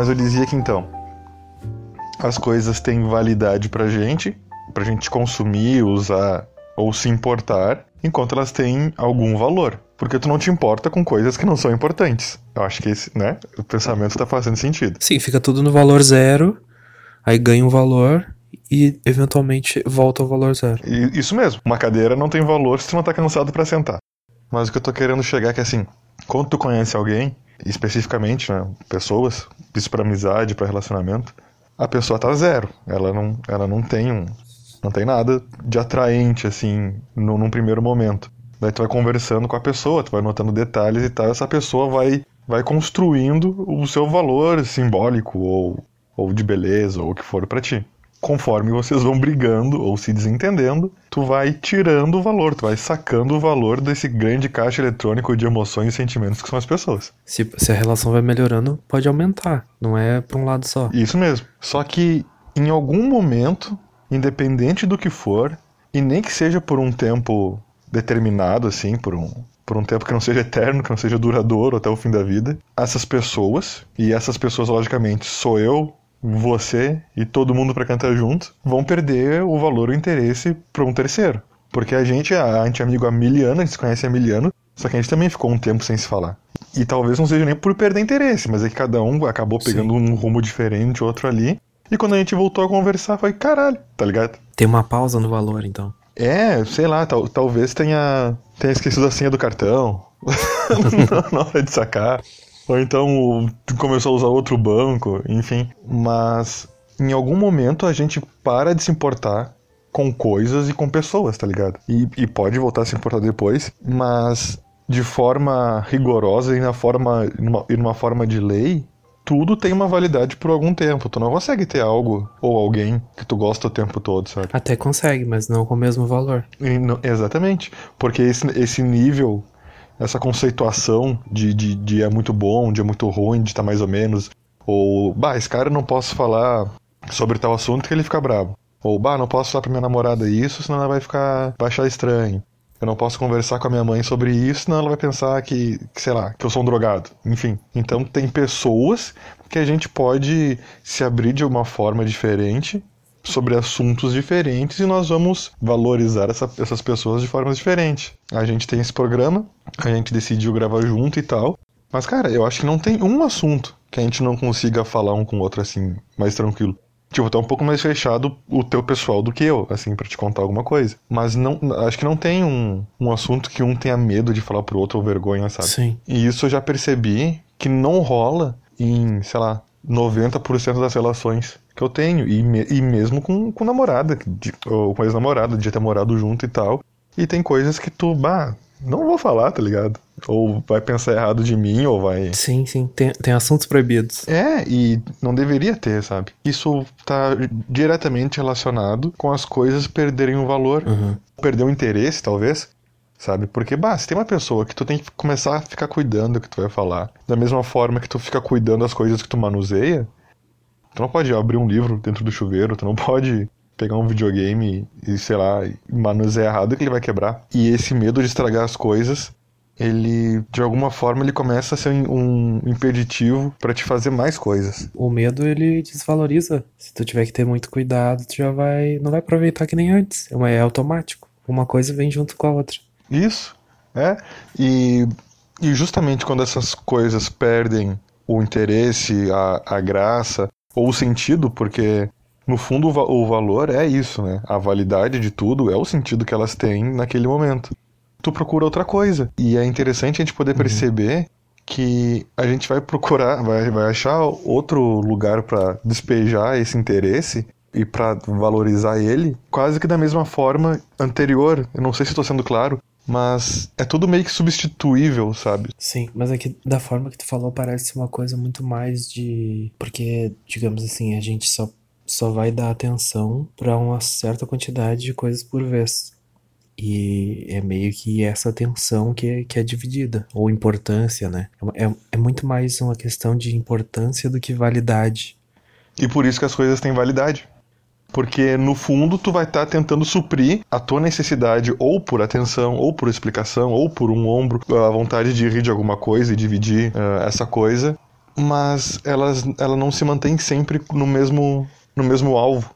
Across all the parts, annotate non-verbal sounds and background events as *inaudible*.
Mas eu dizia que então, as coisas têm validade pra gente, pra gente consumir, usar ou se importar, enquanto elas têm algum valor. Porque tu não te importa com coisas que não são importantes. Eu acho que esse, né, o pensamento tá fazendo sentido. Sim, fica tudo no valor zero, aí ganha um valor e eventualmente volta ao valor zero. E isso mesmo. Uma cadeira não tem valor se tu não tá cansado pra sentar. Mas o que eu tô querendo chegar é que assim, quando tu conhece alguém, especificamente, né, pessoas, isso pra amizade, pra relacionamento, a pessoa tá zero. Ela não, ela não tem um, não tem nada de atraente assim no, num primeiro momento. Daí tu vai conversando com a pessoa, tu vai notando detalhes e tal, essa pessoa vai vai construindo o seu valor simbólico ou, ou de beleza ou o que for pra ti conforme vocês vão brigando ou se desentendendo, tu vai tirando o valor, tu vai sacando o valor desse grande caixa eletrônico de emoções e sentimentos que são as pessoas. Se, se a relação vai melhorando, pode aumentar, não é pra um lado só. Isso mesmo. Só que em algum momento, independente do que for, e nem que seja por um tempo determinado, assim, por um, por um tempo que não seja eterno, que não seja duradouro até o fim da vida, essas pessoas, e essas pessoas, logicamente, sou eu, você e todo mundo para cantar junto, vão perder o valor e o interesse para um terceiro. Porque a gente, a, a gente é amigo há mil anos, a gente se conhece há mil anos, só que a gente também ficou um tempo sem se falar. E talvez não seja nem por perder interesse, mas é que cada um acabou pegando Sim. um rumo diferente, outro ali. E quando a gente voltou a conversar, foi caralho, tá ligado? Tem uma pausa no valor, então. É, sei lá, tal, talvez tenha, tenha esquecido a senha do cartão *laughs* na hora de sacar. Ou então começou a usar outro banco, enfim. Mas em algum momento a gente para de se importar com coisas e com pessoas, tá ligado? E, e pode voltar a se importar depois, mas de forma rigorosa e na forma numa, e numa forma de lei, tudo tem uma validade por algum tempo. Tu não consegue ter algo ou alguém que tu gosta o tempo todo, sabe? Até consegue, mas não com o mesmo valor. Não, exatamente. Porque esse, esse nível essa conceituação de, de, de é muito bom, de é muito ruim, de tá mais ou menos. Ou, bah, esse cara não posso falar sobre tal assunto que ele fica bravo. Ou, bah, não posso falar pra minha namorada isso, senão ela vai ficar. vai achar estranho. Eu não posso conversar com a minha mãe sobre isso, senão ela vai pensar que, que, sei lá, que eu sou um drogado. Enfim. Então tem pessoas que a gente pode se abrir de uma forma diferente sobre assuntos diferentes e nós vamos valorizar essa, essas pessoas de formas diferentes. A gente tem esse programa, a gente decidiu gravar junto e tal. Mas, cara, eu acho que não tem um assunto que a gente não consiga falar um com o outro assim, mais tranquilo. Tipo, tá um pouco mais fechado o teu pessoal do que eu, assim, para te contar alguma coisa. Mas não, acho que não tem um, um assunto que um tenha medo de falar pro outro ou vergonha, sabe? Sim. E isso eu já percebi que não rola em, sei lá, 90% das relações que eu tenho. E, me, e mesmo com, com namorada, de, ou com ex-namorada, de ter morado junto e tal. E tem coisas que tu, bah, não vou falar, tá ligado? Ou vai pensar errado de mim, ou vai. Sim, sim. Tem, tem assuntos proibidos. É, e não deveria ter, sabe? Isso tá diretamente relacionado com as coisas perderem o valor, uhum. perder o interesse, talvez sabe? Porque, bah, se tem uma pessoa que tu tem que começar a ficar cuidando do que tu vai falar, da mesma forma que tu fica cuidando das coisas que tu manuseia, tu não pode abrir um livro dentro do chuveiro, tu não pode pegar um videogame e, sei lá, manusear errado que ele vai quebrar. E esse medo de estragar as coisas, ele, de alguma forma, ele começa a ser um impeditivo para te fazer mais coisas. O medo, ele desvaloriza. Se tu tiver que ter muito cuidado, tu já vai, não vai aproveitar que nem antes. É automático. Uma coisa vem junto com a outra. Isso, é. E, e justamente quando essas coisas perdem o interesse, a, a graça ou o sentido, porque no fundo o, o valor é isso, né? A validade de tudo é o sentido que elas têm naquele momento. Tu procura outra coisa. E é interessante a gente poder uhum. perceber que a gente vai procurar, vai, vai achar outro lugar para despejar esse interesse e para valorizar ele, quase que da mesma forma anterior. Eu não sei se estou sendo claro, mas é tudo meio que substituível, sabe? Sim, mas é que da forma que tu falou parece uma coisa muito mais de. Porque, digamos assim, a gente só, só vai dar atenção para uma certa quantidade de coisas por vez. E é meio que essa atenção que é, que é dividida, ou importância, né? É, é muito mais uma questão de importância do que validade. E por isso que as coisas têm validade. Porque no fundo tu vai estar tá tentando suprir a tua necessidade ou por atenção, ou por explicação, ou por um ombro, a vontade de rir de alguma coisa e dividir uh, essa coisa mas elas, ela não se mantém sempre no mesmo, no mesmo alvo.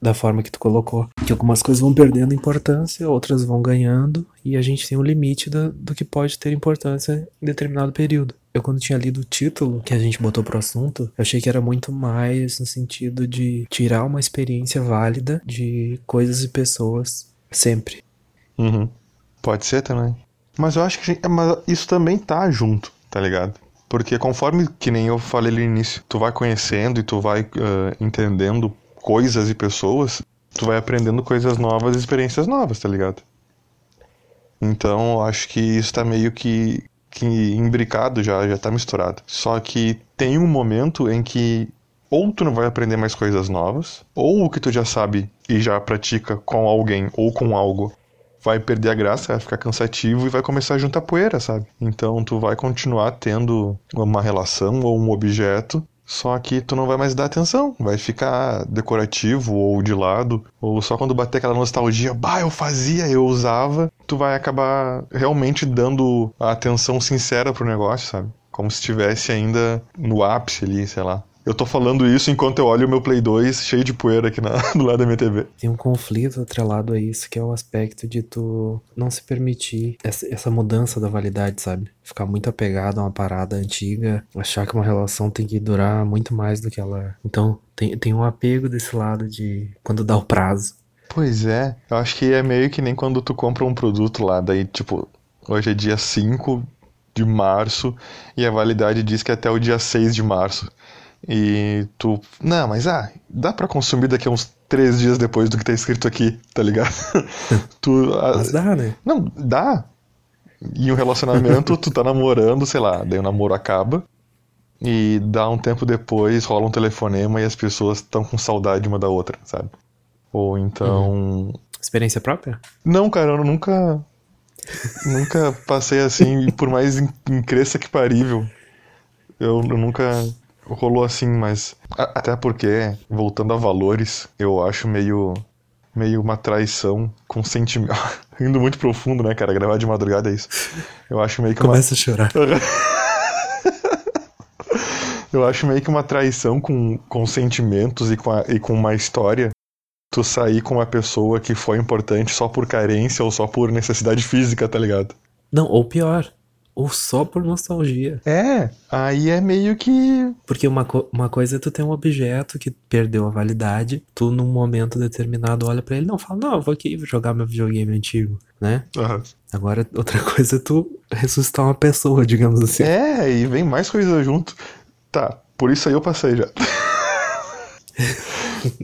Da forma que tu colocou. Que algumas coisas vão perdendo importância, outras vão ganhando, e a gente tem um limite do, do que pode ter importância em determinado período. Eu, quando tinha lido o título que a gente botou pro assunto, eu achei que era muito mais no sentido de tirar uma experiência válida de coisas e pessoas sempre. Uhum. Pode ser também. Mas eu acho que mas isso também tá junto, tá ligado? Porque conforme, que nem eu falei no início, tu vai conhecendo e tu vai uh, entendendo coisas e pessoas, tu vai aprendendo coisas novas experiências novas, tá ligado? Então, eu acho que isso tá meio que, que imbricado já, já tá misturado. Só que tem um momento em que ou tu não vai aprender mais coisas novas, ou o que tu já sabe e já pratica com alguém ou com algo vai perder a graça, vai ficar cansativo e vai começar a juntar poeira, sabe? Então tu vai continuar tendo uma relação ou um objeto, só que tu não vai mais dar atenção, vai ficar decorativo ou de lado, ou só quando bater aquela nostalgia, bah, eu fazia, eu usava, tu vai acabar realmente dando a atenção sincera pro negócio, sabe? Como se estivesse ainda no ápice ali, sei lá. Eu tô falando isso enquanto eu olho o meu Play 2 cheio de poeira aqui na, *laughs* do lado da minha TV. Tem um conflito atrelado a isso, que é o aspecto de tu não se permitir essa, essa mudança da validade, sabe? Ficar muito apegado a uma parada antiga, achar que uma relação tem que durar muito mais do que ela. Então, tem, tem um apego desse lado de quando dá o prazo. Pois é, eu acho que é meio que nem quando tu compra um produto lá, daí, tipo, hoje é dia 5 de março e a validade diz que é até o dia 6 de março. E tu. Não, mas ah, dá para consumir daqui a uns três dias depois do que tá escrito aqui, tá ligado? *laughs* tu, ah, mas dá, né? Não, dá. E um relacionamento, tu tá namorando, sei lá, daí o namoro acaba. E dá um tempo depois, rola um telefonema e as pessoas estão com saudade uma da outra, sabe? Ou então. Uhum. Experiência própria? Não, cara, eu nunca. nunca passei assim, por mais incresça que parível. Eu, eu nunca rolou assim, mas até porque, voltando a valores, eu acho meio meio uma traição com sentimento. *laughs* Indo muito profundo, né, cara? Gravar de madrugada é isso. Eu acho meio que Começa uma... a chorar. *laughs* eu acho meio que uma traição com, com sentimentos e com, a, e com uma história. Tu sair com uma pessoa que foi importante só por carência ou só por necessidade física, tá ligado? Não, ou pior, ou só por nostalgia. É, aí é meio que. Porque uma, co uma coisa é tu ter um objeto que perdeu a validade, tu num momento determinado olha para ele não fala, não, eu vou aqui jogar meu videogame antigo, né? Uhum. Agora, *laughs* outra coisa é tu ressuscitar uma pessoa, digamos assim. É, e vem mais coisa junto. Tá, por isso aí eu passei já. *laughs*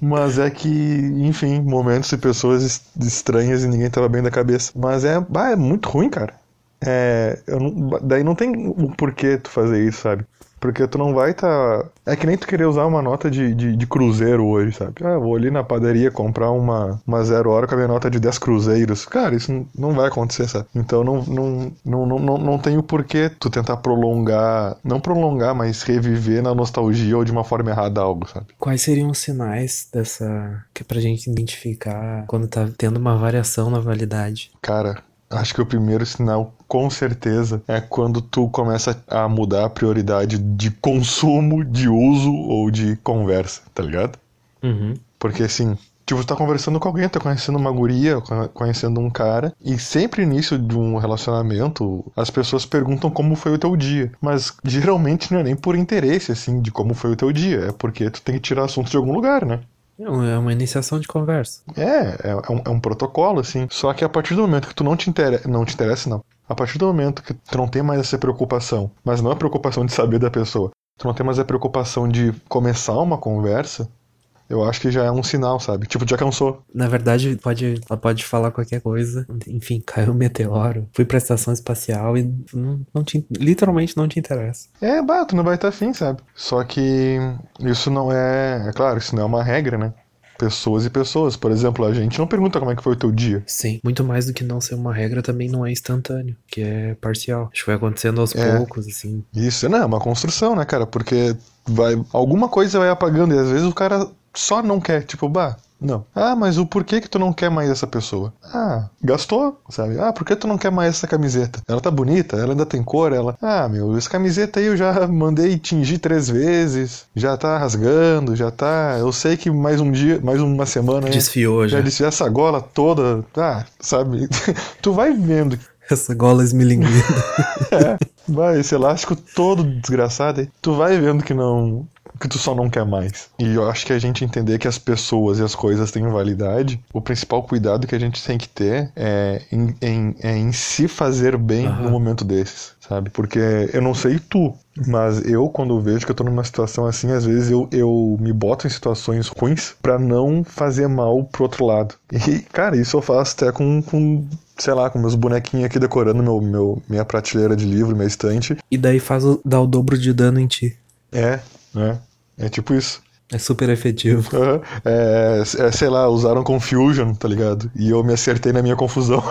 Mas é que, enfim, momentos e pessoas estranhas e ninguém tava bem da cabeça. Mas é, é muito ruim, cara. É, não, daí não tem o porquê tu fazer isso, sabe? Porque tu não vai tá. É que nem tu querer usar uma nota de, de, de, cruzeiro hoje, sabe? Ah, vou ali na padaria comprar uma, uma zero hora com a minha nota de 10 cruzeiros. Cara, isso não, não vai acontecer, sabe? Então não, não, não, não, não, não tem o porquê tu tentar prolongar. Não prolongar, mas reviver na nostalgia ou de uma forma errada algo, sabe? Quais seriam os sinais dessa. que é pra gente identificar quando tá tendo uma variação na validade? Cara, Acho que o primeiro sinal, com certeza, é quando tu começa a mudar a prioridade de consumo, de uso ou de conversa, tá ligado? Uhum. Porque assim, tipo, tu tá conversando com alguém, tá conhecendo uma guria, conhecendo um cara, e sempre início de um relacionamento, as pessoas perguntam como foi o teu dia. Mas geralmente não é nem por interesse, assim, de como foi o teu dia, é porque tu tem que tirar assunto de algum lugar, né? É uma iniciação de conversa. É, é, é, um, é um protocolo, assim. Só que a partir do momento que tu não te interessa, não te interessa, não. A partir do momento que tu não tem mais essa preocupação, mas não é preocupação de saber da pessoa, tu não tem mais a preocupação de começar uma conversa, eu acho que já é um sinal, sabe? Tipo, já cansou. Na verdade, pode, ela pode falar qualquer coisa. Enfim, caiu um meteoro. Fui pra estação espacial e não, não te, literalmente não te interessa. É, bato, não vai estar afim, sabe? Só que isso não é. É claro, isso não é uma regra, né? pessoas e pessoas. Por exemplo, a gente não pergunta como é que foi o teu dia. Sim. Muito mais do que não ser uma regra, também não é instantâneo, que é parcial. Acho que vai acontecendo aos é. poucos, assim. Isso, não, é uma construção, né, cara? Porque vai alguma coisa vai apagando e às vezes o cara só não quer, tipo, bah, Não. Ah, mas o porquê que tu não quer mais essa pessoa? Ah, gastou, sabe? Ah, por que tu não quer mais essa camiseta? Ela tá bonita, ela ainda tem cor, ela. Ah, meu, essa camiseta aí eu já *laughs* mandei tingir três vezes, já tá rasgando, já tá. Eu sei que mais um dia, mais uma semana. Desfiou já. Já desfiou essa gola toda. Ah, sabe? *laughs* tu vai vendo. Essa gola esmilinguida. *laughs* é, vai, esse elástico todo desgraçado aí. Tu vai vendo que não que tu só não quer mais. E eu acho que a gente entender que as pessoas e as coisas têm validade, o principal cuidado que a gente tem que ter é em, em, é em se fazer bem uhum. no momento desses, sabe? Porque eu não sei tu, mas eu, quando vejo que eu tô numa situação assim, às vezes eu, eu me boto em situações ruins para não fazer mal pro outro lado. E, cara, isso eu faço até com, com sei lá, com meus bonequinhos aqui decorando meu, meu, minha prateleira de livro, minha estante. E daí faz o, dá o dobro de dano em ti. É, né? É tipo isso. É super efetivo. Uhum. É, é, sei lá, usaram Confusion, tá ligado? E eu me acertei na minha confusão. *laughs*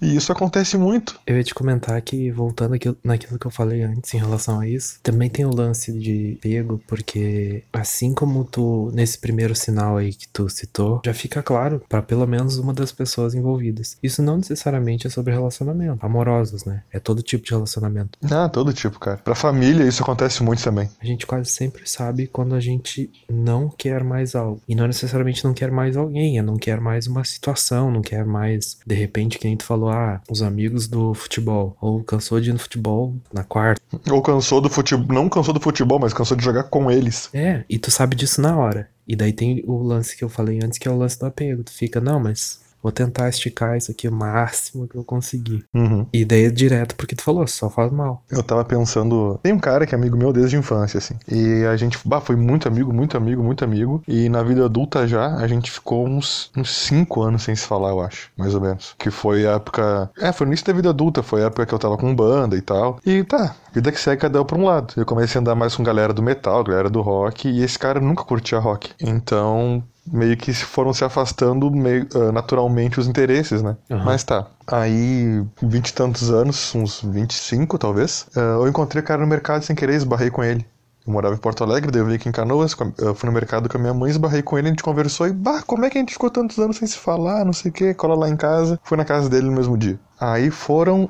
E isso acontece muito. Eu ia te comentar que, voltando aqui, naquilo que eu falei antes em relação a isso, também tem o lance de pego, porque assim como tu, nesse primeiro sinal aí que tu citou, já fica claro para pelo menos uma das pessoas envolvidas. Isso não necessariamente é sobre relacionamento, amorosos, né? É todo tipo de relacionamento. Ah, todo tipo, cara. Pra família isso acontece muito também. A gente quase sempre sabe quando a gente não quer mais algo. E não necessariamente não quer mais alguém, é não quer mais uma situação, não quer mais, de repente, que nem tu falou, ah, os amigos do futebol. Ou cansou de ir no futebol na quarta. Ou cansou do futebol. Não cansou do futebol, mas cansou de jogar com eles. É, e tu sabe disso na hora. E daí tem o lance que eu falei antes, que é o lance do apego. Tu fica, não, mas Vou tentar esticar isso aqui o máximo que eu conseguir. Uhum. E daí é direto porque tu falou, só faz mal. Eu tava pensando. Tem um cara que é amigo meu desde a infância, assim. E a gente bah, foi muito amigo, muito amigo, muito amigo. E na vida adulta já, a gente ficou uns, uns cinco anos sem se falar, eu acho. Mais ou menos. Que foi a época. É, foi no início da vida adulta. Foi a época que eu tava com banda e tal. E tá, vida que segue cada um pra um lado. Eu comecei a andar mais com galera do metal, galera do rock. E esse cara nunca curtia rock. Então meio que foram se afastando meio, uh, naturalmente os interesses, né? Uhum. Mas tá. Aí, vinte e tantos anos, uns 25 talvez, uh, eu encontrei o cara no mercado sem querer, esbarrei com ele. Eu morava em Porto Alegre, daí eu vim aqui em Canoas, fui no mercado com a minha mãe, esbarrei com ele, a gente conversou e, bah, como é que a gente ficou tantos anos sem se falar, não sei o que, cola lá em casa. Fui na casa dele no mesmo dia. Aí foram.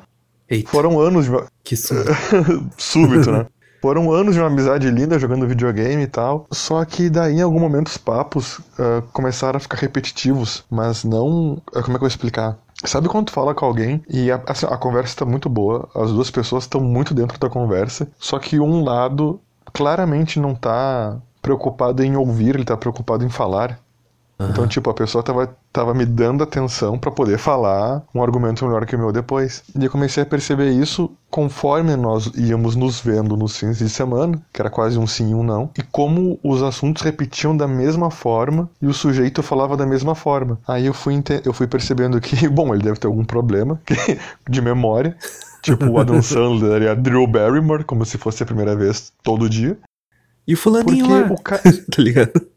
Eita. Foram anos de. Que súbito. *laughs* súbito, né? Foram anos de uma amizade linda jogando videogame e tal. Só que daí, em algum momento, os papos uh, começaram a ficar repetitivos. Mas não. Uh, como é que eu vou explicar? Sabe quando tu fala com alguém e a, assim, a conversa está muito boa, as duas pessoas estão muito dentro da conversa, só que um lado claramente não está preocupado em ouvir, ele está preocupado em falar. Uhum. Então, tipo, a pessoa tava, tava me dando atenção para poder falar um argumento melhor que o meu depois. E eu comecei a perceber isso conforme nós íamos nos vendo nos fins de semana, que era quase um sim e um não, e como os assuntos repetiam da mesma forma e o sujeito falava da mesma forma. Aí eu fui, eu fui percebendo que, *laughs* bom, ele deve ter algum problema de memória. Tipo o Adam *laughs* Sandler e a Drew Barrymore, como se fosse a primeira vez todo dia. E o fulaninho Porque lá, o ca... *laughs* tá ligado?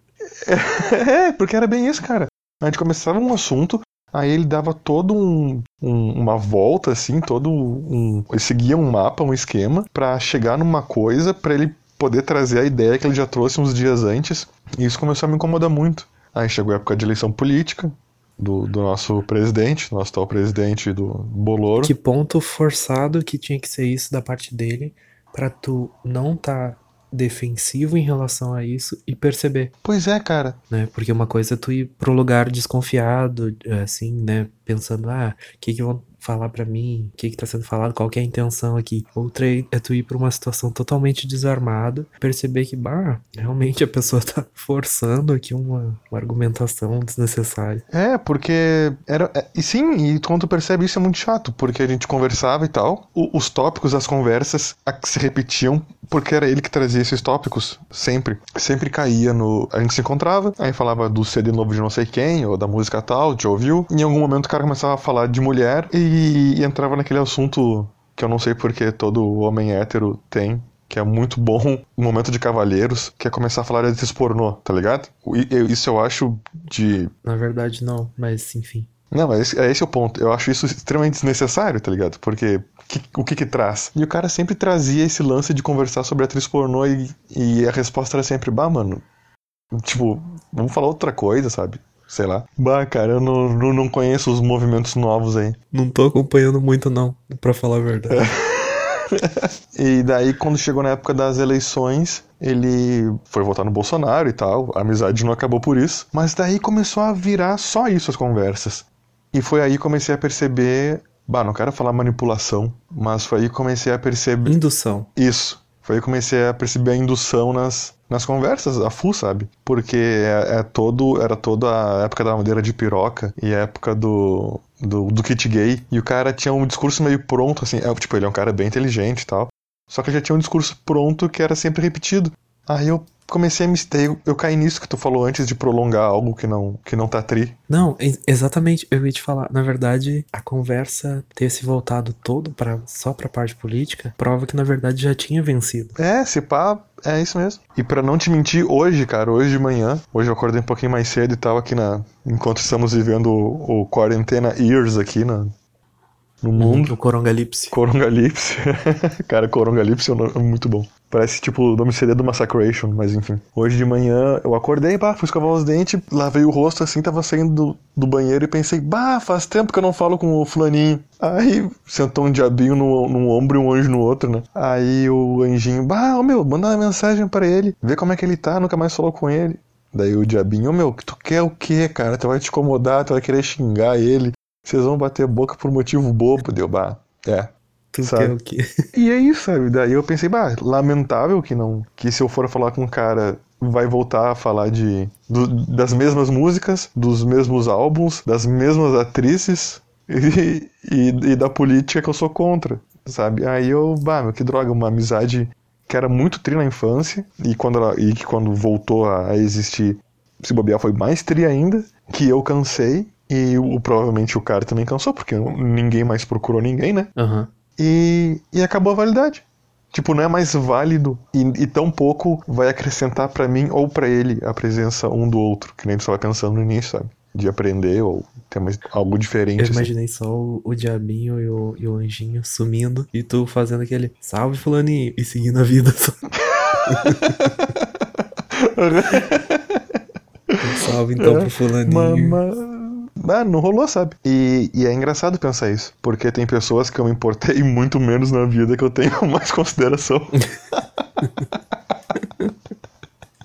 É, porque era bem isso, cara. A gente começava um assunto, aí ele dava todo um, um, uma volta, assim, todo um. Ele seguia um mapa, um esquema, para chegar numa coisa, para ele poder trazer a ideia que ele já trouxe uns dias antes. E isso começou a me incomodar muito. Aí chegou a época de eleição política, do, do, nosso presidente, nosso tal presidente do Boloro. Que ponto forçado que tinha que ser isso da parte dele para tu não tá defensivo em relação a isso e perceber. Pois é, cara. Né? Porque uma coisa é tu ir pro lugar desconfiado, assim, né? Pensando, ah, o que que vão falar para mim, o que que tá sendo falado, qual que é a intenção aqui. Outra é tu ir pra uma situação totalmente desarmado, perceber que, bah, realmente a pessoa *laughs* tá forçando aqui uma, uma argumentação desnecessária. É, porque era. É, e sim, e quando tu percebe isso é muito chato, porque a gente conversava e tal, o, os tópicos das conversas se repetiam porque era ele que trazia esses tópicos sempre. Sempre caía no. A gente se encontrava, aí falava do CD novo de não sei quem, ou da música tal, já ouviu. Em algum momento o cara começava a falar de mulher e, e entrava naquele assunto que eu não sei porque todo homem hétero tem, que é muito bom, o momento de cavalheiros, que é começar a falar de pornô, tá ligado? Isso eu acho de. Na verdade, não, mas enfim. Não, mas é esse o ponto. Eu acho isso extremamente desnecessário, tá ligado? Porque que, o que que traz? E o cara sempre trazia esse lance de conversar sobre atriz pornô e, e a resposta era sempre, bah, mano, Tipo, vamos falar outra coisa, sabe? Sei lá. Bah, cara, eu não, não, não conheço os movimentos novos aí. Não tô acompanhando muito, não, pra falar a verdade. *laughs* E daí, quando chegou na época das eleições, ele foi votar no Bolsonaro e tal. A amizade não acabou por isso. Mas daí começou a virar só isso as conversas. E foi aí que comecei a perceber. Bah, não quero falar manipulação, mas foi aí que comecei a perceber. Indução. Isso. Foi aí que comecei a perceber a indução nas, nas conversas, a full, sabe? Porque é, é todo, era toda a época da madeira de piroca e a época do, do, do kit gay. E o cara tinha um discurso meio pronto, assim. É, tipo, ele é um cara bem inteligente e tal. Só que ele já tinha um discurso pronto que era sempre repetido. Aí eu comecei a me. Eu, eu caí nisso que tu falou antes de prolongar algo que não, que não tá tri. Não, ex- exatamente, eu ia te falar. Na verdade, a conversa ter se voltado todo para só pra parte política prova que na verdade já tinha vencido. É, se pá, é isso mesmo. E pra não te mentir, hoje, cara, hoje de manhã, hoje eu acordei um pouquinho mais cedo e tava aqui na. Enquanto estamos vivendo o, o Quarentena Years aqui na, no mundo. O Corongalipse. Corongalipse. *laughs* cara, Corongalipse é um nome muito bom. Parece tipo o nome CD do Massacration, mas enfim. Hoje de manhã eu acordei, bah, fui escovar os dentes, lavei o rosto assim, tava saindo do, do banheiro e pensei, bah, faz tempo que eu não falo com o fulaninho. Aí sentou um diabinho no, num ombro e um anjo no outro, né? Aí o anjinho, bah, ô meu, manda uma mensagem pra ele, vê como é que ele tá, nunca mais falou com ele. Daí o diabinho, ô meu, tu quer o quê, cara? Tu vai te incomodar, tu vai querer xingar ele. Vocês vão bater boca por motivo bobo, deu, bah. É, Tu Sabe? quer o quê? *laughs* e é isso, sabe? Daí eu pensei, bah, lamentável que não. Que se eu for falar com um cara, vai voltar a falar de. do- das mesmas músicas, dos mesmos álbuns, das mesmas atrizes *laughs* e, e, e da política que eu sou contra, sabe? Aí eu, bah, meu, que droga, uma amizade que era muito tri na infância e, quando ela, e que quando voltou a, a existir, se bobear, foi mais tri ainda, que eu cansei. E o, provavelmente o cara também cansou, porque ninguém mais procurou ninguém, né? Aham. e, e acabou a validade. Tipo, não é mais válido e, e tão pouco vai acrescentar pra mim ou pra ele a presença um do outro, que nem tu estava pensando no início, sabe? De aprender ou ter mais, algo diferente. Eu assim. imaginei só o, o diabinho e o, e o anjinho sumindo e tu fazendo aquele salve fulaninho e seguindo a vida só. Um *laughs* *laughs* salve então pro fulaninho. Mas, mas- ah, não rolou, sabe? E, e é engraçado pensar isso, porque tem pessoas que eu me importei *laughs* muito menos na vida que eu tenho *laughs* mais consideração.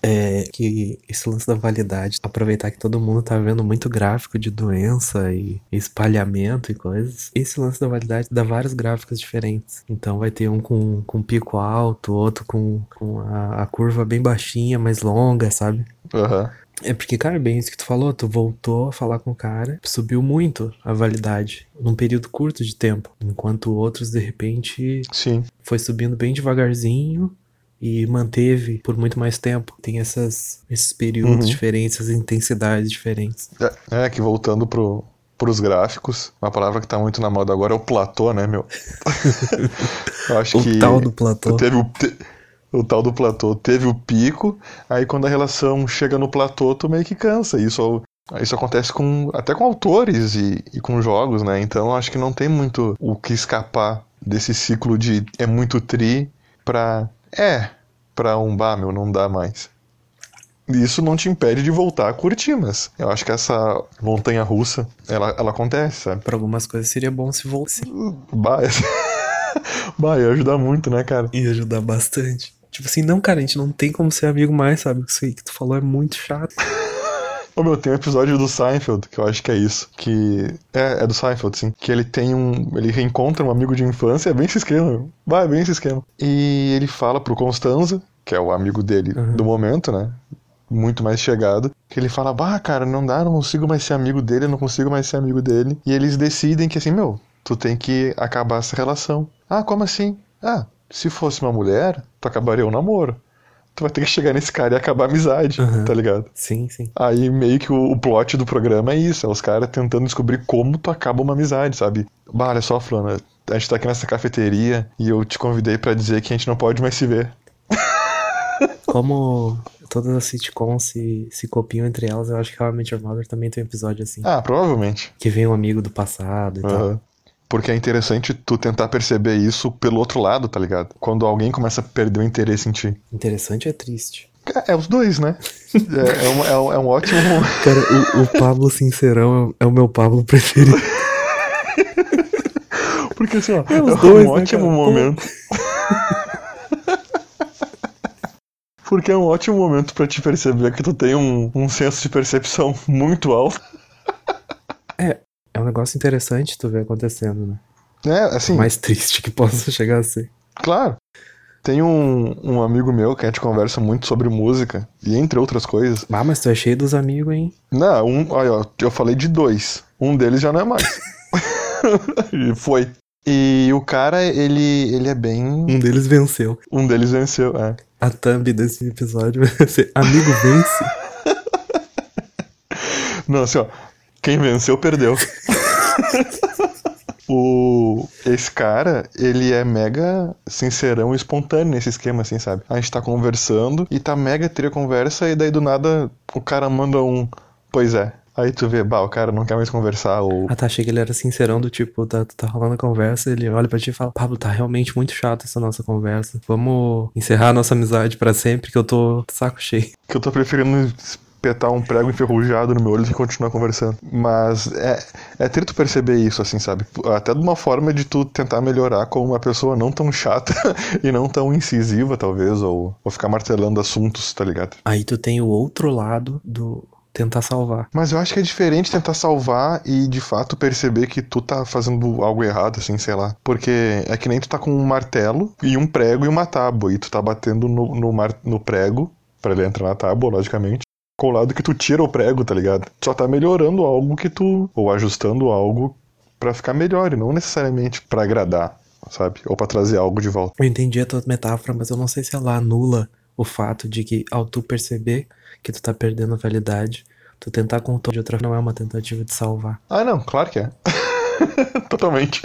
É que esse lance da validade, aproveitar que todo mundo tá vendo muito gráfico de doença e espalhamento e coisas. Esse lance da validade dá vários gráficos diferentes. Então vai ter um com, com pico alto, outro com, com a, a curva bem baixinha, mais longa, sabe? Aham. É porque, cara, bem isso que tu falou, tu voltou a falar com o cara, subiu muito a validade num período curto de tempo, enquanto outros de repente Sim. foi subindo bem devagarzinho e manteve por muito mais tempo. Tem essas, esses períodos Uhum. diferentes, essas intensidades diferentes. É, é que voltando pro, pros gráficos, uma palavra que tá muito na moda agora é o platô, né, meu? *laughs* eu acho O que tal do platô. teve te- o tal do platô teve o pico, aí quando a relação chega no platô, tu meio que cansa. Isso, isso acontece com até com autores e, e com jogos, né? Então acho que não tem muito o que escapar desse ciclo de é muito tri pra. É, pra um bah, meu, não dá mais. Isso não te impede de voltar a curtir, mas eu acho que essa montanha russa, ela, ela acontece, sabe? Pra algumas coisas seria bom se voltasse. Bah, *laughs* bah, ia ajudar muito, né, cara? Ia ajudar bastante. Tipo assim, não, cara, a gente não tem como ser amigo mais, sabe? Isso aí que tu falou é muito chato. *laughs* Ô meu, tem um episódio do Seinfeld, que eu acho que é isso. Que. É, é do Seinfeld, sim. Que ele tem um. Ele reencontra um amigo de infância, é bem esse esquema. Vai, é bem esse esquema. E ele fala pro Constanza, que é o amigo dele Uhum. do momento, né? Muito mais chegado. Que ele fala, bah, cara, não dá, não consigo mais ser amigo dele, não consigo mais ser amigo dele. E eles decidem que assim, meu, tu tem que acabar essa relação. Ah, como assim? Ah, se fosse uma mulher, tu acabaria o namoro. Tu vai ter que chegar nesse cara e acabar a amizade, Uhum. tá ligado? Sim, sim. Aí meio que o, o plot do programa é isso, é os caras tentando descobrir como tu acaba uma amizade, sabe? Bah, olha só, Flana, a gente tá aqui nessa cafeteria e eu te convidei pra dizer que a gente não pode mais se ver. *laughs* Como todas as sitcoms se, se copiam entre elas, eu acho que How I Met Your Mother também tem um episódio assim. Ah, provavelmente. Que vem um amigo do passado e tal. Porque é interessante tu tentar perceber isso pelo outro lado, tá ligado? Quando alguém começa a perder o interesse em ti. Interessante é triste. É, é os dois, né? *laughs* É, é, um, é, um, é um ótimo. *laughs* Cara, o, o Pablo Sincerão é o meu Pablo preferido. *laughs* Porque assim, ó, É os é dois, um né, ótimo cara? momento. Porque é um ótimo momento pra te perceber que tu tem um, um senso de percepção muito alto. É um negócio interessante tu ver acontecendo, né? É, assim, Mais triste que possa chegar a ser. claro. Tem um, um amigo meu que a gente conversa muito sobre música, e entre outras coisas. Ah, mas tu é cheio dos amigos, hein? Não, um, olha, ó, eu falei de dois. Um deles já não é mais. *laughs* E Foi. E o cara, ele, ele é bem. Um deles venceu. Um deles venceu, é. A thumb desse episódio vai ser Amigo vence. *laughs* Não, assim, ó. Quem venceu, perdeu. *laughs* o... Esse cara, ele é mega sincerão e espontâneo nesse esquema, assim, sabe? A gente tá conversando e tá mega tria conversa e daí do nada o cara manda um. Pois é. Aí tu vê, bah, o cara não quer mais conversar ou. Ah, tá, achei que ele era sincerão do tipo, tá, tá rolando a conversa, ele olha pra ti e fala, Pablo, tá realmente muito chato essa nossa conversa. Vamos encerrar a nossa amizade pra sempre, que eu tô saco cheio. que eu tô preferindo espetar um prego enferrujado no meu olho que continuar conversando. Mas é, é trito perceber isso, assim, sabe? Até de uma forma de tu tentar melhorar como uma pessoa não tão chata *laughs* e não tão incisiva, talvez, ou, ou ficar martelando assuntos, tá ligado? Aí tu tem o outro lado do tentar salvar. Mas eu acho que é diferente tentar salvar e de fato perceber que tu tá fazendo algo errado, assim, sei lá. Porque é que nem tu tá com um martelo e um prego e uma tábua, e tu tá batendo no, no, mar, no prego, pra ele entrar na tábua, logicamente. Com o lado que tu tira o prego, tá ligado? Só tá melhorando algo que tu. ou ajustando algo pra ficar melhor, e não necessariamente pra agradar, sabe? Ou pra trazer algo de volta. Eu entendi a tua metáfora, mas eu não sei se ela anula o fato de que ao tu perceber que tu tá perdendo a validade, tu tentar contar de outra não é uma tentativa de salvar. Ah, não, claro que é. *laughs* Totalmente.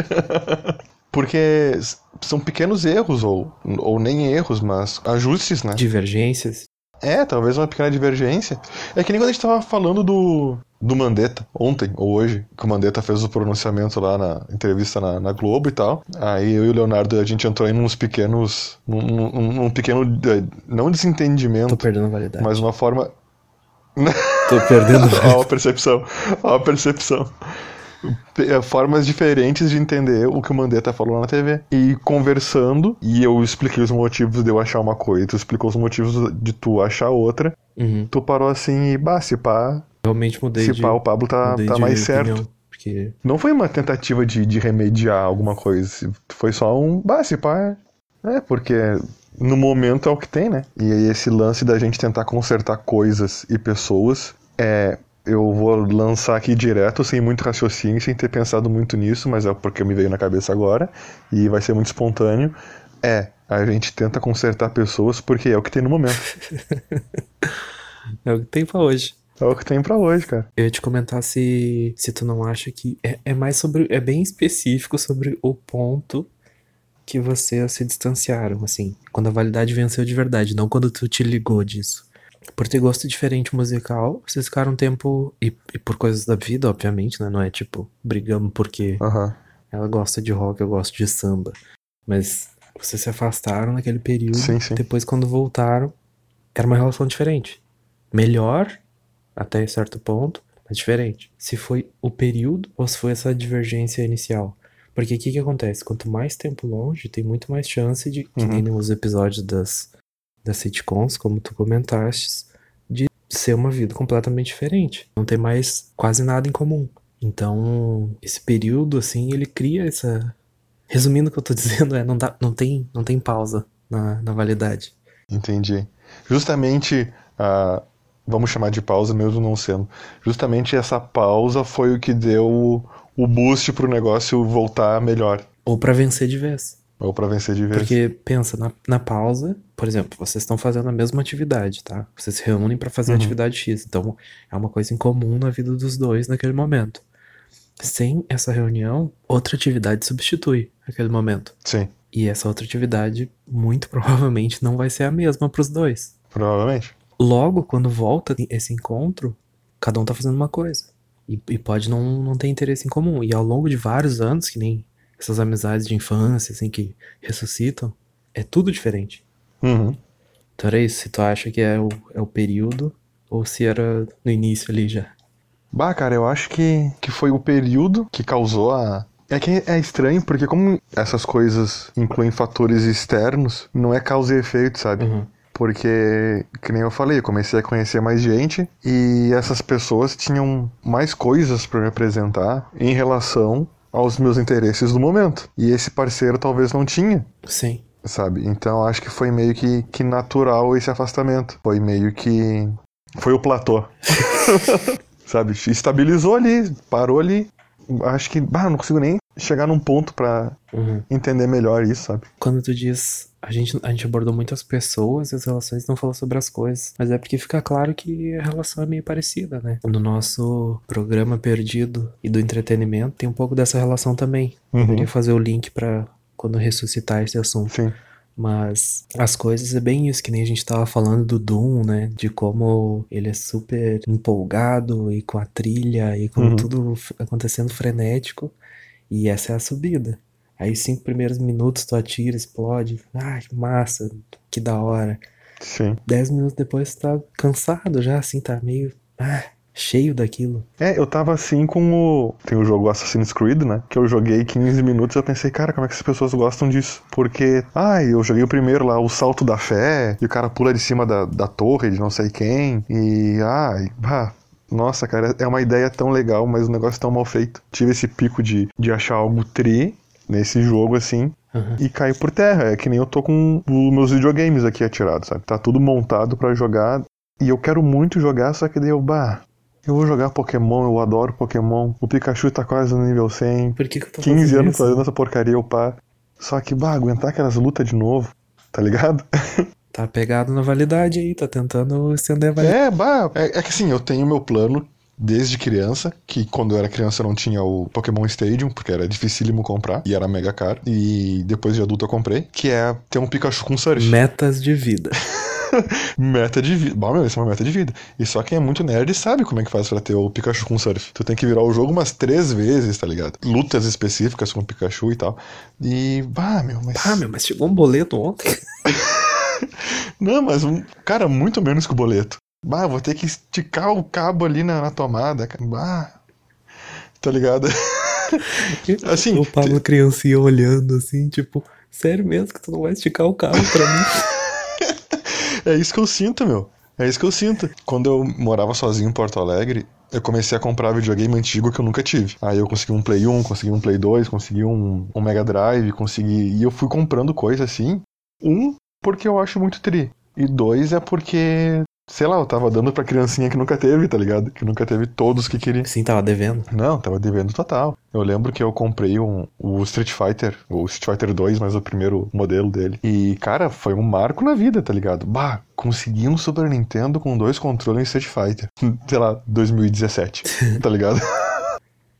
*laughs* Porque são pequenos erros, ou, ou nem erros, mas ajustes, né? Divergências. É, talvez uma pequena divergência. É que nem quando a gente tava falando do, do Mandetta, ontem ou hoje, que o Mandetta fez o pronunciamento lá na entrevista na, na Globo e tal. Aí eu e o Leonardo, a gente entrou em uns pequenos. num, num- num pequeno. eh, não Tô desentendimento, perdendo a validade. mas uma forma. Tô perdendo. *laughs* Ó, a percepção. Ó, a percepção. Eh, Formas diferentes de entender o que o Mandetta falou na TV. E conversando, e eu expliquei os motivos de eu achar uma coisa, e tu explicou os motivos de tu achar outra. Uhum. Tu parou assim e, bah, se pá, Realmente mudei se de, pá, o Pablo tá, tá mais certo. opinião, porque Não foi uma tentativa de, de remediar alguma coisa. Foi só um, bah, se pá. É, porque no momento é o que tem, né? E aí esse lance da gente tentar consertar coisas e pessoas é. Eu vou lançar aqui direto, sem muito raciocínio, sem ter pensado muito nisso, mas é porque me veio na cabeça agora, e vai ser muito espontâneo. É, a gente tenta consertar pessoas porque é o que tem no momento. *laughs* é o que tem pra hoje. É o que tem pra hoje, cara. Eu ia te comentar se, se tu não acha que é, é mais sobre. É bem específico sobre o ponto que vocês se distanciaram, assim. Quando a validade venceu de verdade, não quando tu te ligou disso. Por ter gosto diferente musical, vocês ficaram um tempo. E, e por coisas da vida, obviamente, né? Não é tipo, brigamos porque Aham. ela gosta de rock, eu gosto de samba. Mas vocês se afastaram naquele período. Sim, sim. Depois, quando voltaram, era uma relação diferente. Melhor, até certo ponto, mas diferente. Se foi o período ou se foi essa divergência inicial. Porque o que, que acontece? Quanto mais tempo longe, tem muito mais chance de, que Uhum. nem nos episódios das, das sitcoms, como tu comentaste, de ser uma vida completamente diferente. Não ter mais quase nada em comum. Então, esse período, assim, ele cria essa. Resumindo o que eu tô *laughs* dizendo, é não, dá, não, tem, não tem pausa na, na validade. Entendi. Justamente, a vamos chamar de pausa mesmo não sendo. Justamente essa pausa foi o que deu o boost pro negócio voltar melhor. Ou pra vencer de vez. Ou pra vencer de vez. Porque pensa, na, na pausa, por exemplo, vocês estão fazendo a mesma atividade, tá? Vocês se reúnem pra fazer a Uhum. atividade X. Então, é uma coisa em comum na vida dos dois naquele momento. Sem essa reunião, outra atividade substitui aquele momento. Sim, E essa outra atividade, muito *laughs* provavelmente, não vai ser a mesma pros dois. provavelmente. Logo, quando volta esse encontro, cada um tá fazendo uma coisa. E, e pode não, não ter interesse em comum. E ao longo de vários anos, que nem essas amizades de infância, assim, que ressuscitam, é tudo diferente. Uhum. Então era isso, se tu acha que é o, é o período ou se era no início ali já. Bah, cara, eu acho que, que foi o período que causou a. É que é estranho, porque como essas coisas incluem fatores externos, não é causa e efeito, sabe? Uhum. Porque, que nem eu falei, eu comecei a conhecer mais gente e essas pessoas tinham mais coisas para me apresentar em relação aos meus interesses do momento. E esse parceiro talvez não tinha. Sim. Sabe? Então acho que foi meio que, que natural esse afastamento. Foi meio que. Foi o platô. *laughs* sabe? Estabilizou ali, parou ali. Acho que. Bah, não consigo nem chegar num ponto para uhum. entender melhor isso, sabe? Quando tu diz. A gente, a gente abordou muitas pessoas e as relações não falou sobre as coisas. Mas é porque fica claro que a relação é meio parecida, né? No nosso programa Perdido e do entretenimento tem um pouco dessa relação também. Uhum. Poderia fazer o link para quando ressuscitar esse assunto. Sim. Mas as coisas é bem isso, que nem a gente tava falando do Doom, né? De como ele é super empolgado e com a trilha e com Uhum. tudo acontecendo frenético. E essa é a subida. Aí cinco primeiros minutos tu atira, explode. Ai, que massa, que da hora. Sim. Dez minutos depois tu tá cansado já, assim, tá meio ah, cheio daquilo. É, eu tava assim com o. Tem o jogo Assassin's Creed, né? Que eu joguei 15 minutos e eu pensei, cara, como é que essas pessoas gostam disso? Porque, ai, eu joguei o primeiro lá, o salto da fé, e o cara pula de cima da, da torre de não sei quem, e ai, bah. Nossa, cara, é uma ideia tão legal, mas o negócio é tão mal feito. Tive esse pico de, de achar algo tri nesse jogo, assim, Uhum. e caiu por terra. É que nem eu tô com os meus videogames aqui atirados, sabe? Tá tudo montado pra jogar, e eu quero muito jogar, só que daí eu, bah. Eu vou jogar Pokémon, eu adoro Pokémon. O Pikachu tá quase no nível 100. Por que, que eu tô 15 fazendo anos isso? fazendo essa porcaria, eu pá. Só que, bah, aguentar aquelas lutas de novo, tá ligado? *laughs* Tá pegado na validade aí, tá tentando estender a validade. É, bah, é, é que assim, eu tenho meu plano desde criança, que quando eu era criança eu não tinha o Pokémon Stadium, porque era dificílimo comprar e era mega caro. E depois de adulto eu comprei, que é ter um Pikachu com surf. Metas de vida. *laughs* Meta de vida. Bom, meu, isso é uma meta de vida. E só quem é muito nerd sabe como é que faz pra ter o Pikachu com surf. Tu tem que virar o jogo umas três vezes, tá ligado? Lutas específicas com o Pikachu e tal. E, bah, meu, mas. Ah, meu, mas chegou um boleto ontem. *laughs* *laughs* Não, mas, cara, muito menos que o boleto. Bah, vou ter que esticar o cabo ali na, na tomada. Bah. Tá ligado? *laughs* Assim, o Pablo criancinha olhando assim, tipo, sério mesmo que tu não vai esticar o cabo pra mim? *laughs* É isso que eu sinto, meu. É isso que eu sinto. Quando eu morava sozinho em Porto Alegre, eu comecei a comprar videogame antigo que eu nunca tive. Aí eu consegui um Play 1, consegui um Play 2, consegui um, um Mega Drive, consegui. E eu fui comprando coisa assim. Um, porque eu acho muito tri. E dois é porque, sei lá, eu tava dando pra criancinha que nunca teve, tá ligado? Que nunca teve todos que queria. Sim, tava devendo. Não, tava devendo total. Eu lembro que eu comprei um, o Street Fighter, o Street Fighter 2, mas o primeiro modelo dele. E, cara, foi um marco na vida, tá ligado? Bah, consegui um Super Nintendo com dois controles em Street Fighter. *laughs* Sei lá, 2017, *laughs* tá ligado?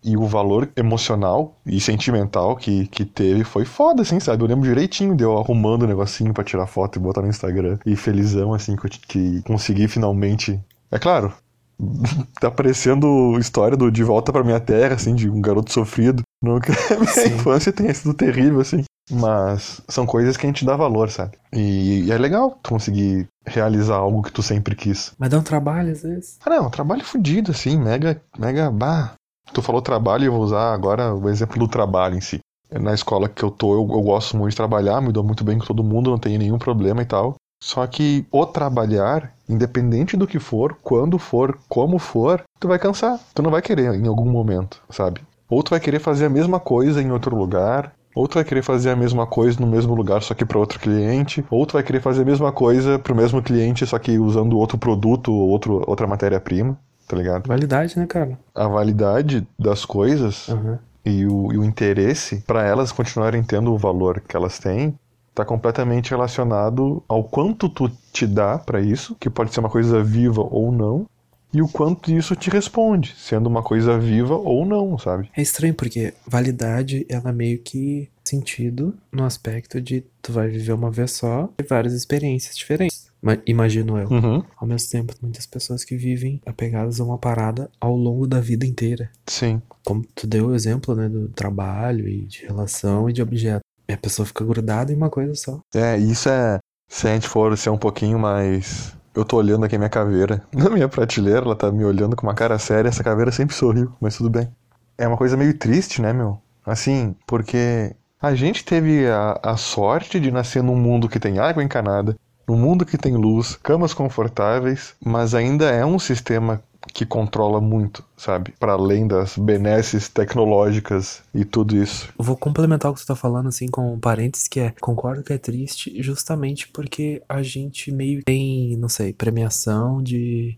E o valor emocional e sentimental que, que teve foi foda, assim, sabe? Eu lembro direitinho de eu arrumando o negocinho pra tirar foto e botar no Instagram. E felizão, assim, que, que consegui finalmente. É claro, *laughs* tá parecendo história do De Volta pra Minha Terra, assim, de um garoto sofrido. Não que *laughs* a minha Sim. infância tenha sido terrível, assim. Mas são coisas que a gente dá valor, sabe? E, e é legal tu conseguir realizar algo que tu sempre quis. Mas dá um trabalho às vezes. Ah, não, trabalho fudido, assim, mega, mega, bah. Tu falou trabalho e eu vou usar agora o exemplo do trabalho em si. Na escola que eu tô, eu, eu gosto muito de trabalhar, me dou muito bem com todo mundo, não tenho nenhum problema e tal. Só que o trabalhar, independente do que for, quando for, como for, tu vai cansar. Tu não vai querer em algum momento, sabe? Ou tu vai querer fazer a mesma coisa em outro lugar, ou tu vai querer fazer a mesma coisa no mesmo lugar, só que para outro cliente, ou tu vai querer fazer a mesma coisa pro mesmo cliente, só que usando outro produto ou outro, outra matéria-prima, tá ligado? Validade, né, cara? A validade das coisas Aham. e o, e o interesse para elas continuarem tendo o valor que elas têm está completamente relacionado ao quanto tu te dá para isso, que pode ser uma coisa viva ou não, e o quanto isso te responde, sendo uma coisa viva ou não, sabe? É estranho porque validade, ela meio que sentido no aspecto de tu vai viver uma vez só e várias experiências diferentes. Ma- Imagino eu. Uhum. Ao mesmo tempo, muitas pessoas que vivem apegadas a uma parada ao longo da vida inteira. Sim. Como tu deu o exemplo, né, do trabalho e de relação e de objeto. E a pessoa fica grudada em uma coisa só. É, isso é Se a gente for ser um pouquinho mais. Eu tô olhando aqui a minha caveira. *laughs* Na minha prateleira, ela tá me olhando com uma cara séria. Essa caveira sempre sorriu, mas tudo bem. É uma coisa meio triste, né, meu? Assim, porque a gente teve a, a sorte de nascer num mundo que tem água encanada, num mundo que tem luz, camas confortáveis, mas ainda é um sistema que controla muito, sabe? Para além das benesses tecnológicas e tudo isso. Vou complementar o que você tá falando, assim, com um parênteses, que é, concordo que é triste, justamente porque a gente meio tem, não sei, premiação de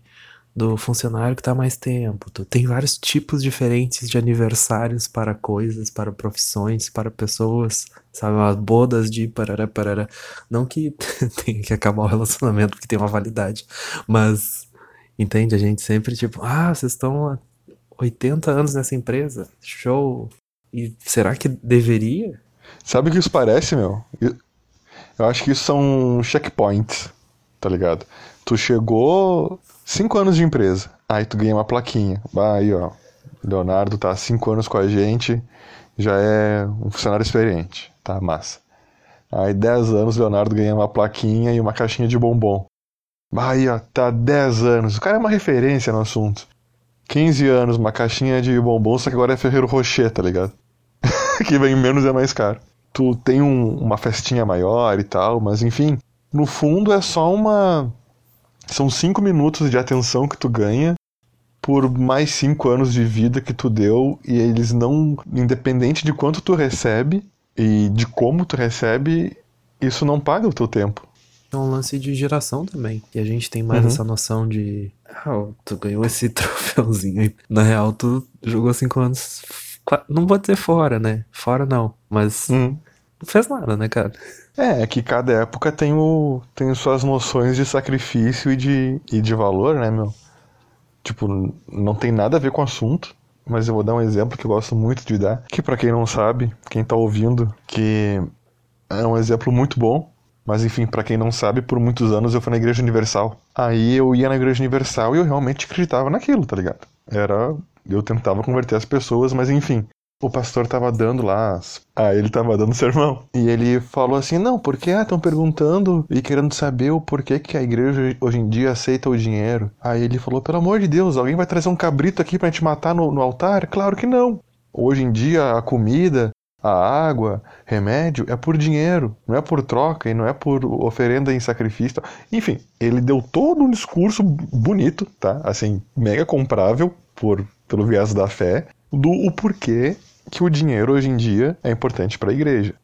do funcionário que tá mais tempo. Tem vários tipos diferentes de aniversários para coisas, para profissões, para pessoas, sabe? As bodas de parará, parará. Não que *laughs* tenha que acabar o relacionamento porque tem uma validade, mas Entende? A gente sempre, tipo, ah, vocês estão há 80 anos nessa empresa, show. E será que deveria? Sabe o que isso parece, meu? Eu acho que isso são checkpoints, tá ligado? Tu chegou 5 anos de empresa, aí tu ganha uma plaquinha. Aí, ó. Leonardo tá há 5 anos com a gente, já é um funcionário experiente, tá massa. Aí 10 anos, Leonardo ganha uma plaquinha e uma caixinha de bombom. Aí, ó, tá 10 anos. O cara é uma referência no assunto. 15 anos, uma caixinha de bombom, só que agora é Ferreiro Rocher, tá ligado? *laughs* que vem menos é mais caro. Tu tem um, uma festinha maior e tal, mas enfim, no fundo é só uma. São 5 minutos de atenção que tu ganha por mais 5 anos de vida que tu deu e eles não. Independente de quanto tu recebe e de como tu recebe, isso não paga o teu tempo é um lance de geração também. E a gente tem mais uhum. essa noção de. Ah, tu ganhou esse *laughs* troféuzinho aí. Na real, tu jogou cinco anos. Não vou dizer fora, né? Fora não. Mas uhum. não fez nada, né, cara? É, é que cada época tem, o, tem suas noções de sacrifício e de, e de valor, né, meu? Tipo, não tem nada a ver com o assunto, mas eu vou dar um exemplo que eu gosto muito de dar, que para quem não sabe, quem tá ouvindo, que é um exemplo muito bom, mas enfim, para quem não sabe, por muitos anos eu fui na Igreja Universal. Aí eu ia na Igreja Universal e eu realmente acreditava naquilo, tá ligado? Era. Eu tentava converter as pessoas, mas enfim. O pastor tava dando lá. Ah, ele tava dando *laughs* sermão. E ele falou assim: não, porque estão ah, perguntando e querendo saber o porquê que a igreja hoje em dia aceita o dinheiro. Aí ele falou: pelo amor de Deus, alguém vai trazer um cabrito aqui pra gente matar no, no altar? Claro que não. Hoje em dia a comida a água, remédio, é por dinheiro, não é por troca e não é por oferenda em sacrifício. Enfim, ele deu todo um discurso bonito, tá? Assim, mega comprável por, pelo viés da fé, do o porquê que o dinheiro hoje em dia é importante para a igreja.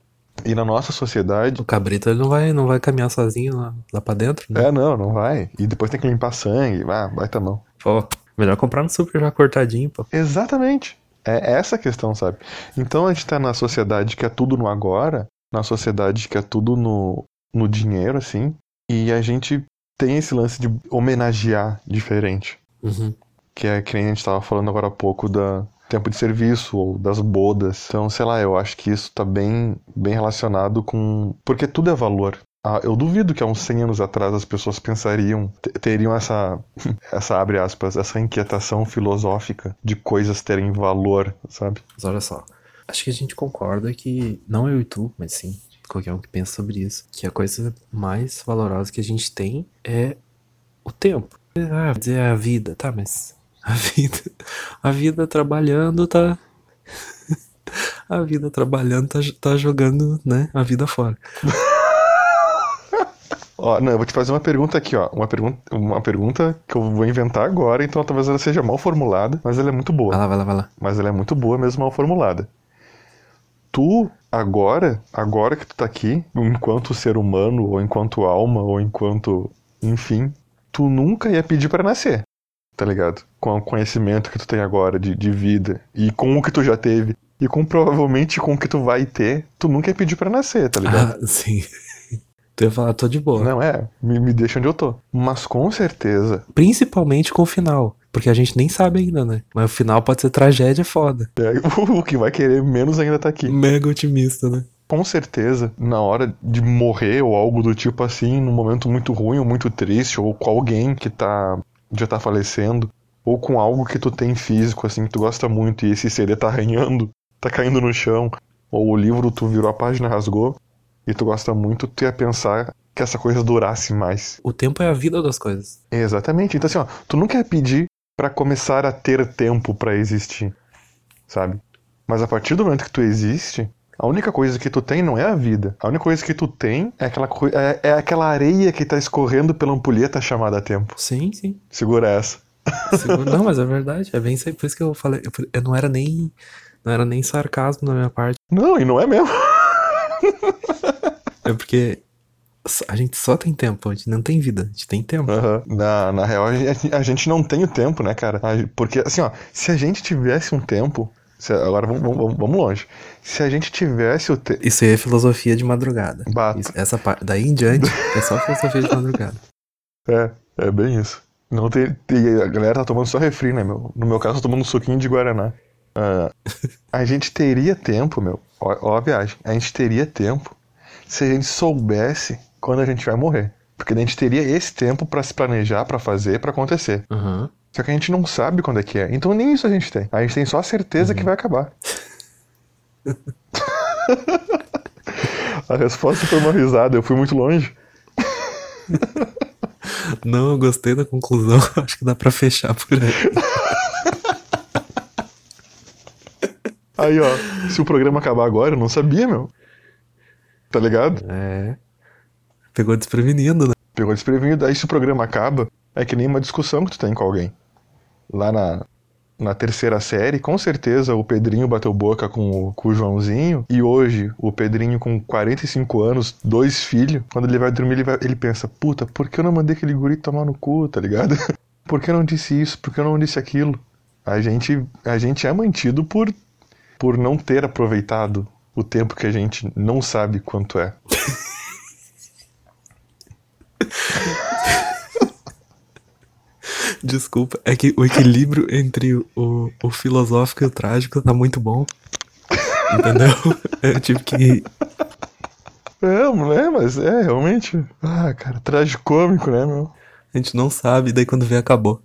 E na nossa sociedade. O cabrito ele não vai, não vai caminhar sozinho lá, lá pra dentro, né? É, não, não vai. E depois tem que limpar sangue. Ah, vai tá mão. Pô, melhor comprar no super já cortadinho, pô. Exatamente. É essa a questão, sabe? Então a gente tá na sociedade que é tudo no agora, na sociedade que é tudo no, no dinheiro, assim, e a gente tem esse lance de homenagear diferente. Uhum. Que é que a gente tava falando agora há pouco da tempo de serviço ou das bodas. Então, sei lá, eu acho que isso tá bem, bem relacionado com. Porque tudo é valor. Ah, eu duvido que há uns 100 anos atrás as pessoas pensariam, teriam essa, *laughs* essa abre aspas, essa inquietação filosófica de coisas terem valor, sabe? Mas olha só, acho que a gente concorda que, não eu e tu, mas sim qualquer um que pensa sobre isso, que a coisa mais valorosa que a gente tem é o tempo. Ah, dizer a vida, tá, mas a vida, a vida trabalhando tá a vida trabalhando tá, tá jogando, né, a vida fora. *laughs* Ó, não, eu vou te fazer uma pergunta aqui, ó. Uma pergunta, uma pergunta que eu vou inventar agora, então talvez ela seja mal formulada, mas ela é muito boa. Vai lá, vai lá, vai lá. Mas ela é muito boa mesmo mal formulada. Tu, agora, agora que tu tá aqui, enquanto ser humano, ou enquanto alma, ou enquanto. Enfim, tu nunca ia pedir para nascer. Tá ligado? Com o conhecimento que tu tem agora de, de vida e com o que tu já teve. E com provavelmente com o que tu vai ter, tu nunca ia pedir para nascer, tá ligado? Ah, *laughs* sim. Tu ia falar, tô de boa. Não, é, me, me deixa onde eu tô. Mas com certeza. Principalmente com o final. Porque a gente nem sabe ainda, né? Mas o final pode ser tragédia foda. É, *laughs* o que vai querer menos ainda tá aqui. Mega otimista, né? Com certeza, na hora de morrer ou algo do tipo assim, num momento muito ruim ou muito triste, ou com alguém que tá já tá falecendo, ou com algo que tu tem físico, assim, que tu gosta muito, e esse CD tá arranhando, tá caindo no chão, ou o livro tu virou a página rasgou, e tu gosta muito, tu ia pensar que essa coisa durasse mais. O tempo é a vida das coisas. Exatamente. Então assim, ó, tu não quer pedir pra começar a ter tempo pra existir, sabe? Mas a partir do momento que tu existe, a única coisa que tu tem não é a vida. A única coisa que tu tem é aquela, é, é aquela areia que tá escorrendo pela ampulheta chamada tempo. Sim, sim. Segura essa. Seguro- Não, mas é verdade. É bem isso aí. Por isso que eu falei. eu- não era nem. Não era nem sarcasmo da minha parte. Não, e não é mesmo. É porque a gente só tem tempo, a gente não tem vida, a gente tem tempo. Aham. Na, na real, a gente, a gente não tem o tempo, né, cara? A- Porque, assim, ó, se a gente tivesse um tempo. Se- agora vamos, vamos, vamos longe. Se a gente tivesse o tempo. Isso aí é filosofia de madrugada. Bato. Isso- essa parte, daí em diante é só filosofia de madrugada. *laughs* É, é bem isso. Não tem, tem- a galera tá tomando só refri, né, meu? No meu caso, eu tô tomando um suquinho de Guaraná. Ah, *laughs* a gente teria tempo, meu. Ó, ó a viagem. A gente teria tempo se a gente soubesse quando a gente vai morrer. Porque a gente teria esse tempo pra se planejar, pra fazer, pra acontecer. Aham. Só que a gente não sabe quando é que é. Então nem isso a gente tem. A gente tem só a certeza que vai acabar. *laughs* a resposta foi uma risada, eu fui muito longe. Não, eu gostei da conclusão. *laughs* Acho que dá pra fechar por aí. Aí, ó, se o programa acabar agora, eu não sabia, meu. Tá ligado? É. Pegou desprevenido, né? Pegou desprevenido. Aí se o programa acaba, é que nem uma discussão que tu tem com alguém. Lá na, na terceira série, com certeza o Pedrinho bateu boca com o, com o Joãozinho. E hoje, o Pedrinho com 45 anos, dois filhos, quando ele vai dormir, ele, vai- ele pensa: puta, por que eu não mandei aquele guri tomar no cu, tá ligado? *laughs* Por que eu não disse isso? Por que eu não disse aquilo? A gente, a gente é mantido por, por não ter aproveitado o tempo que a gente não sabe quanto é. *laughs* Desculpa, é que o equilíbrio entre o, o filosófico e o trágico tá muito bom. Entendeu? *laughs* Eu tive que. É, né? Mas é, realmente. Ah, cara, tragicômico, né, meu? A gente não sabe, daí quando vê, acabou.